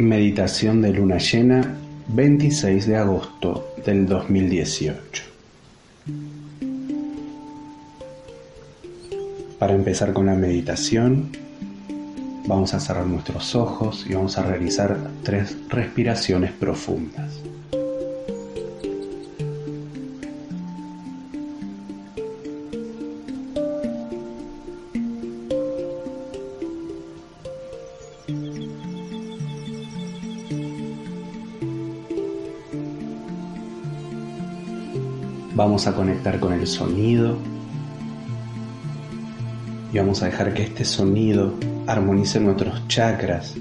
Meditación de luna llena 26 de agosto del 2018. Para empezar con la meditación, vamos a cerrar nuestros ojos y vamos a realizar tres respiraciones profundas. Vamos a conectar con el sonido y vamos a dejar que este sonido armonice nuestros chakras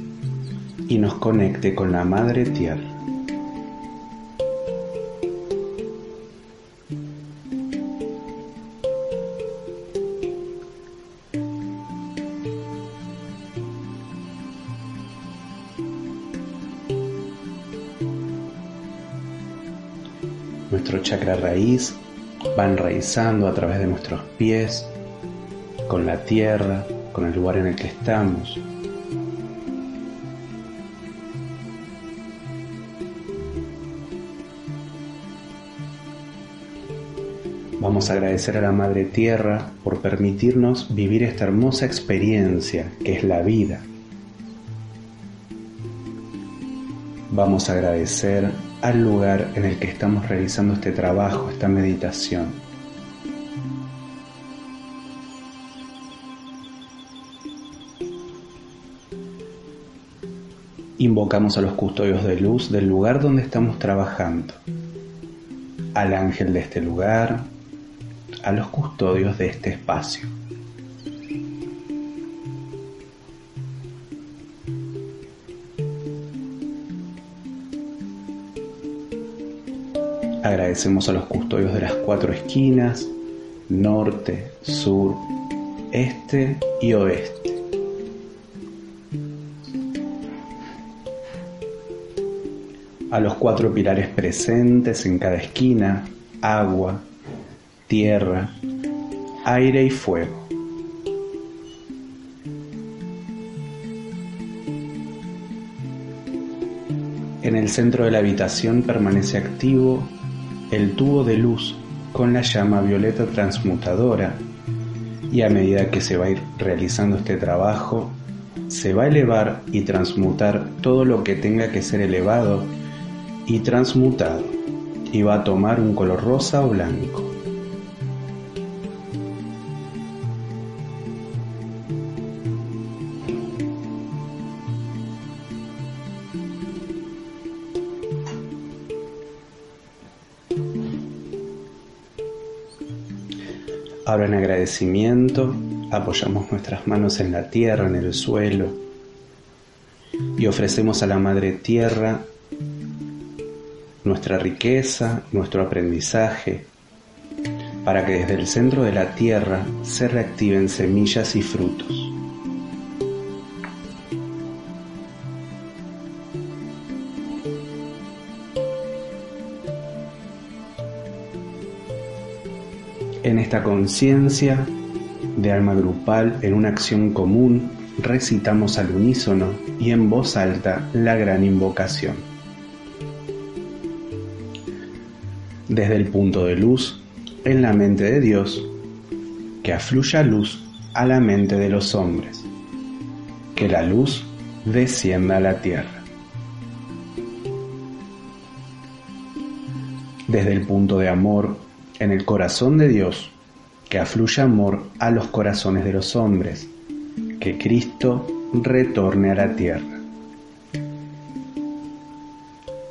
y nos conecte con la Madre Tierra. Nuestro chakra raíz va enraizando a través de nuestros pies, con la tierra, con el lugar en el que estamos. Vamos a agradecer a la Madre Tierra por permitirnos vivir esta hermosa experiencia que es la vida. Vamos a agradecer al lugar en el que estamos realizando este trabajo, esta meditación. Invocamos a los custodios de luz del lugar donde estamos trabajando, al ángel de este lugar, a los custodios de este espacio. Agradecemos a los custodios de las cuatro esquinas, norte, sur, este y oeste. A los cuatro pilares presentes en cada esquina, agua, tierra, aire y fuego. En el centro de la habitación permanece activo el tubo de luz con la llama violeta transmutadora y a medida que se va a ir realizando este trabajo, se va a elevar y transmutar todo lo que tenga que ser elevado y transmutado y va a tomar un color rosa o blanco. Ahora en agradecimiento apoyamos nuestras manos en la tierra, en el suelo y ofrecemos a la Madre Tierra nuestra riqueza, nuestro aprendizaje, para que desde el centro de la tierra se reactiven semillas y frutos. En esta conciencia de alma grupal, en una acción común, recitamos al unísono y en voz alta la gran invocación. Desde el punto de luz, en la mente de Dios, que afluya luz a la mente de los hombres, que la luz descienda a la tierra. Desde el punto de amor, en el corazón de Dios, que afluya amor a los corazones de los hombres, que Cristo retorne a la tierra.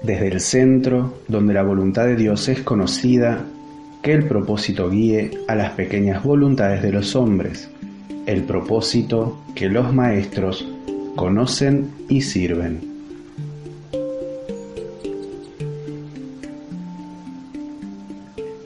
Desde el centro, donde la voluntad de Dios es conocida, que el propósito guíe a las pequeñas voluntades de los hombres, el propósito que los maestros conocen y sirven.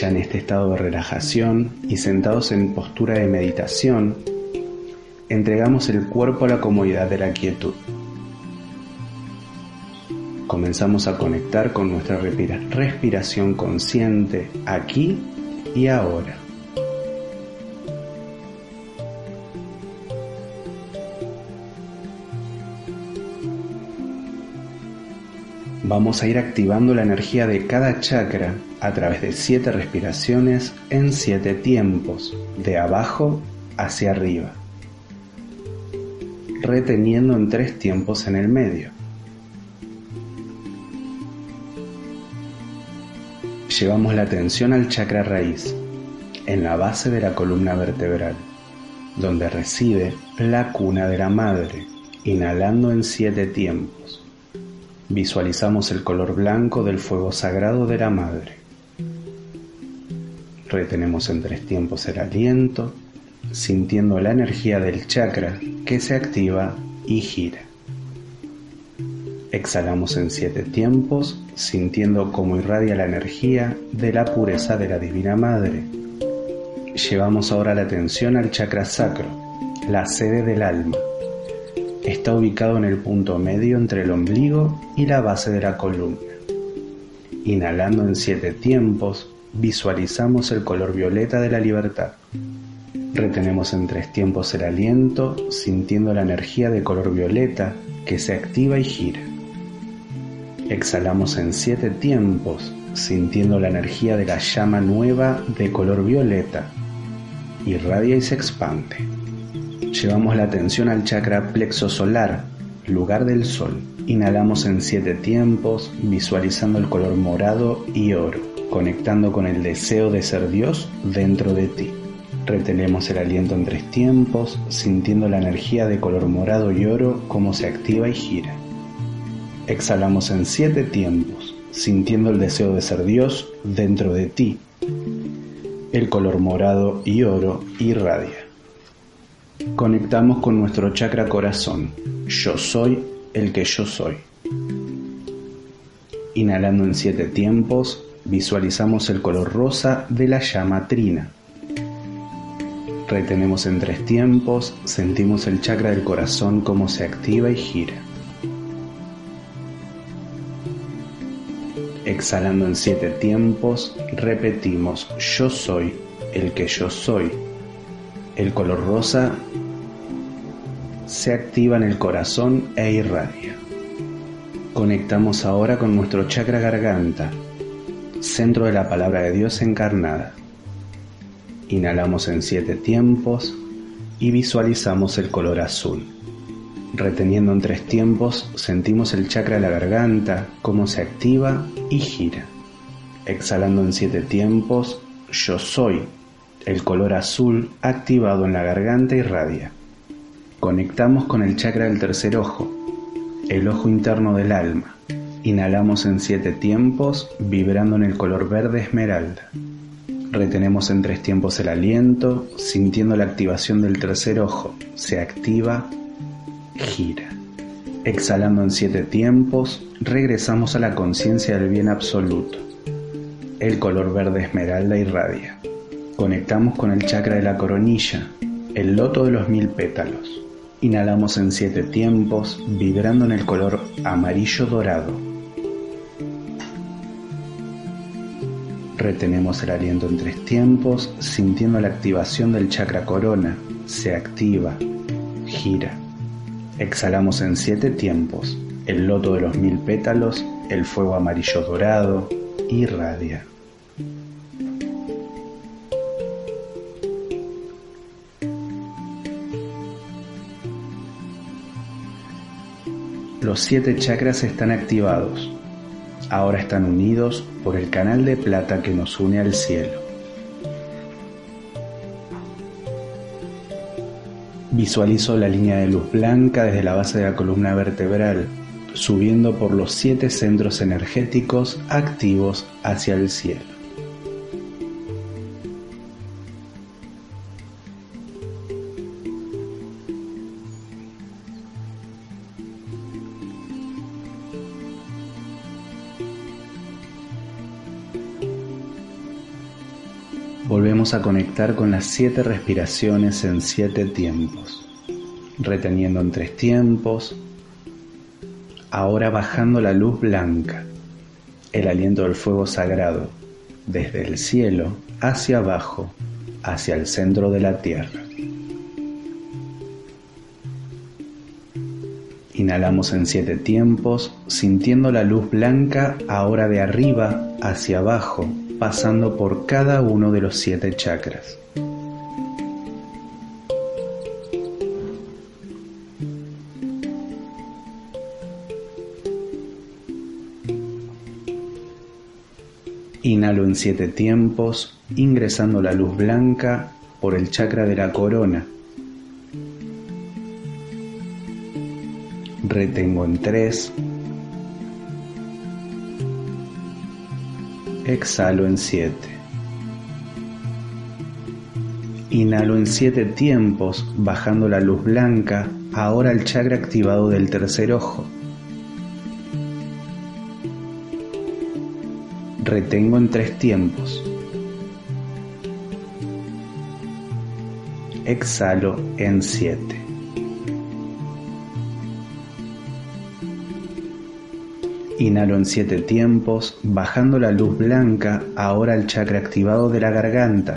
Ya en este estado de relajación y sentados en postura de meditación, entregamos el cuerpo a la comodidad de la quietud. Comenzamos a conectar con nuestra respiración consciente aquí y ahora. Vamos a ir activando la energía de cada chakra a través de siete respiraciones en siete tiempos, de abajo hacia arriba, reteniendo en tres tiempos en el medio. Llevamos la atención al chakra raíz, en la base de la columna vertebral, donde reside la cuna de la madre, inhalando en siete tiempos Visualizamos el color blanco del fuego sagrado de la Madre. Retenemos en tres tiempos el aliento, sintiendo la energía del chakra que se activa y gira. Exhalamos en siete tiempos, sintiendo cómo irradia la energía de la pureza de la Divina Madre. Llevamos ahora la atención al chakra sacro, la sede del alma Está ubicado en el punto medio entre el ombligo y la base de la columna. Inhalando en siete tiempos, visualizamos el color violeta de la libertad. Retenemos en tres tiempos el aliento, sintiendo la energía de color violeta que se activa y gira. Exhalamos en siete tiempos, sintiendo la energía de la llama nueva de color violeta. Irradia y se expande. Llevamos la atención al chakra plexo solar, lugar del sol. Inhalamos en siete tiempos, visualizando el color morado y oro, conectando con el deseo de ser Dios dentro de ti. Retenemos el aliento en tres tiempos, sintiendo la energía de color morado y oro como se activa y gira. Exhalamos en siete tiempos, sintiendo el deseo de ser Dios dentro de ti. El color morado y oro irradia. Conectamos con nuestro chakra corazón. Yo soy el que yo soy. Inhalando en siete tiempos, visualizamos el color rosa de la llama trina. Retenemos en tres tiempos, sentimos el chakra del corazón como se activa y gira. Exhalando en siete tiempos, repetimos yo soy el que yo soy el color rosa se activa en el corazón e irradia. Conectamos ahora con nuestro chakra garganta, centro de la palabra de Dios encarnada. Inhalamos en siete tiempos y visualizamos el color azul. Reteniendo en tres tiempos, sentimos el chakra de la garganta, cómo se activa y gira. Exhalando en siete tiempos, yo soy el color azul activado en la garganta irradia. Conectamos con el chakra del tercer ojo, el ojo interno del alma. Inhalamos en siete tiempos, vibrando en el color verde esmeralda. Retenemos en tres tiempos el aliento, sintiendo la activación del tercer ojo. Se activa, gira. Exhalando en siete tiempos, regresamos a la conciencia del bien absoluto. El color verde esmeralda irradia. Conectamos con el chakra de la coronilla, el loto de los mil pétalos. Inhalamos en siete tiempos, vibrando en el color amarillo dorado. Retenemos el aliento en tres tiempos, sintiendo la activación del chakra corona. Se activa, gira. Exhalamos en siete tiempos, el loto de los mil pétalos, el fuego amarillo dorado, irradia. Los siete chakras están activados. Ahora están unidos por el canal de plata que nos une al cielo. Visualizo la línea de luz blanca desde la base de la columna vertebral, subiendo por los siete centros energéticos activos hacia el cielo. Volvemos a conectar con las siete respiraciones en siete tiempos, reteniendo en tres tiempos, ahora bajando la luz blanca, el aliento del fuego sagrado, desde el cielo hacia abajo, hacia el centro de la tierra. Inhalamos en siete tiempos, sintiendo la luz blanca ahora de arriba hacia abajo, pasando por cada uno de los siete chakras. Inhalo en siete tiempos, ingresando la luz blanca por el chakra de la corona. Retengo en tres. exhalo en siete. Inhalo en siete tiempos, bajando la luz blanca, ahora el chakra activado del tercer ojo. Retengo en tres tiempos. Exhalo en siete. Inhalo en siete tiempos, bajando la luz blanca ahora al chakra activado de la garganta.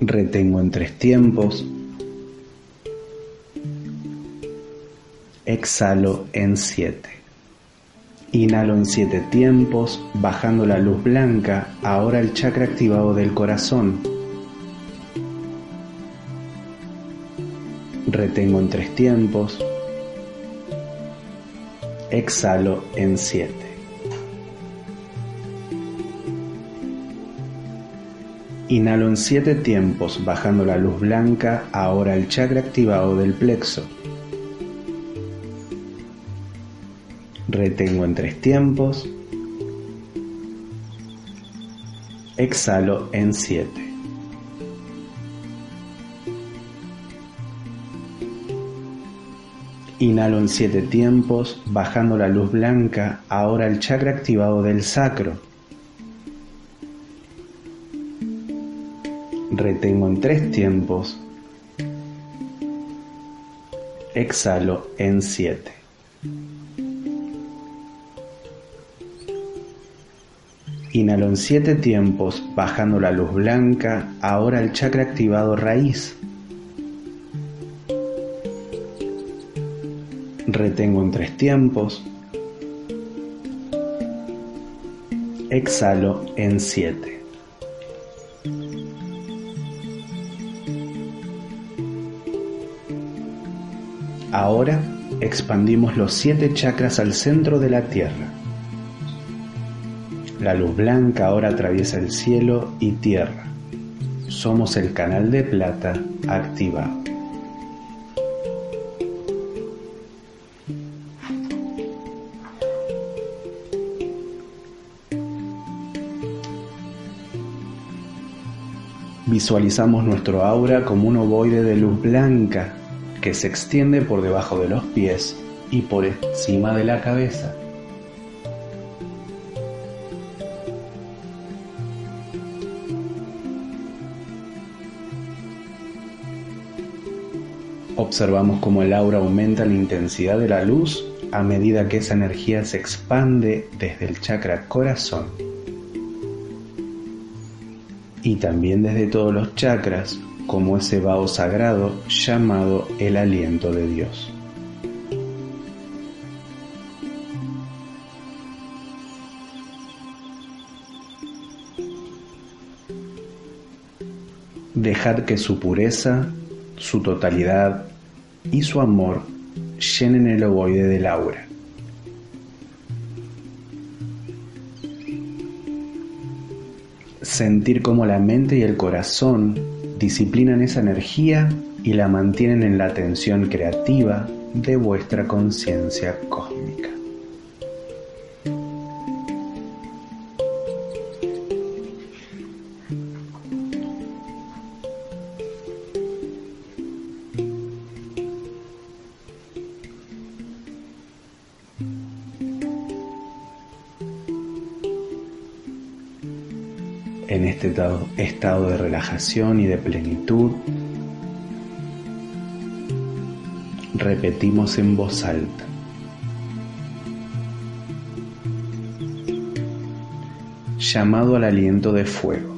Retengo en tres tiempos. Exhalo en siete. Inhalo en siete tiempos, bajando la luz blanca ahora al chakra activado del corazón. Retengo en tres tiempos, exhalo en siete. Inhalo en siete tiempos bajando la luz blanca ahora el chakra activado del plexo. Retengo en tres tiempos. Exhalo en siete. Inhalo en siete tiempos, bajando la luz blanca, ahora el chakra activado del sacro. Retengo en tres tiempos. Exhalo en siete. Inhalo en siete tiempos, bajando la luz blanca, ahora el chakra activado raíz. Retengo en tres tiempos, exhalo en siete. Ahora expandimos los siete chakras al centro de la Tierra. La luz blanca ahora atraviesa el cielo y tierra. Somos el canal de plata activado. Visualizamos nuestro aura como un ovoide de luz blanca que se extiende por debajo de los pies y por encima de la cabeza. Observamos cómo el aura aumenta la intensidad de la luz a medida que esa energía se expande desde el chakra corazón y también desde todos los chakras como ese vaho sagrado llamado el aliento de Dios. Dejad que su pureza, su totalidad y su amor llenen el ovoide del aura. Sentir cómo la mente y el corazón disciplinan esa energía y la mantienen en la atención creativa de vuestra conciencia cósmica. De relajación y de plenitud, repetimos en voz alta. Llamado al aliento de fuego.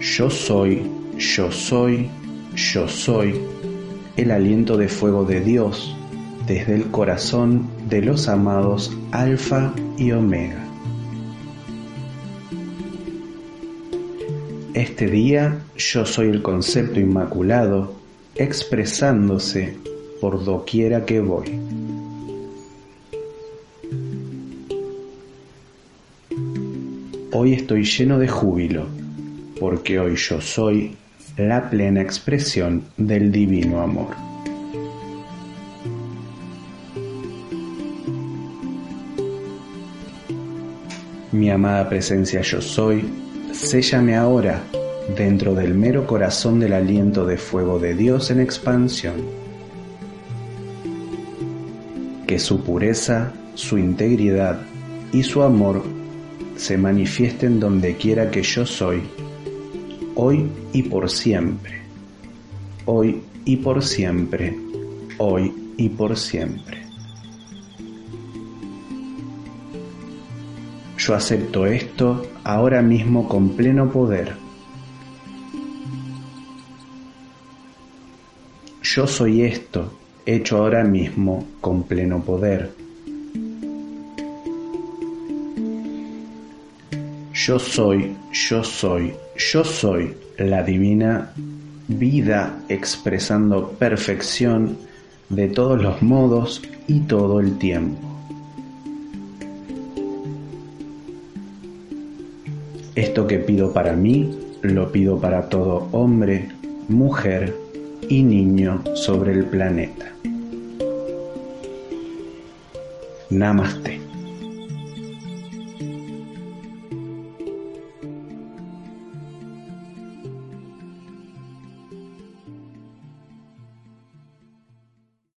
Yo soy, yo soy, yo soy el aliento de fuego de Dios desde el corazón de los amados Alfa y Omega. Este día yo soy el concepto inmaculado expresándose por doquiera que voy. Hoy estoy lleno de júbilo, porque hoy yo soy la plena expresión del divino amor. Mi amada presencia yo soy, séllame ahora dentro del mero corazón del aliento de fuego de Dios en expansión. Que su pureza, su integridad y su amor se manifiesten donde quiera que yo soy, hoy y por siempre, hoy y por siempre, hoy y por siempre. Yo acepto esto ahora mismo con pleno poder. Yo soy esto hecho ahora mismo con pleno poder. Yo soy, yo soy, yo soy la divina vida expresando perfección de todos los modos y todo el tiempo. Esto que pido para mí, lo pido para todo hombre, mujer y niño sobre el planeta. Namaste.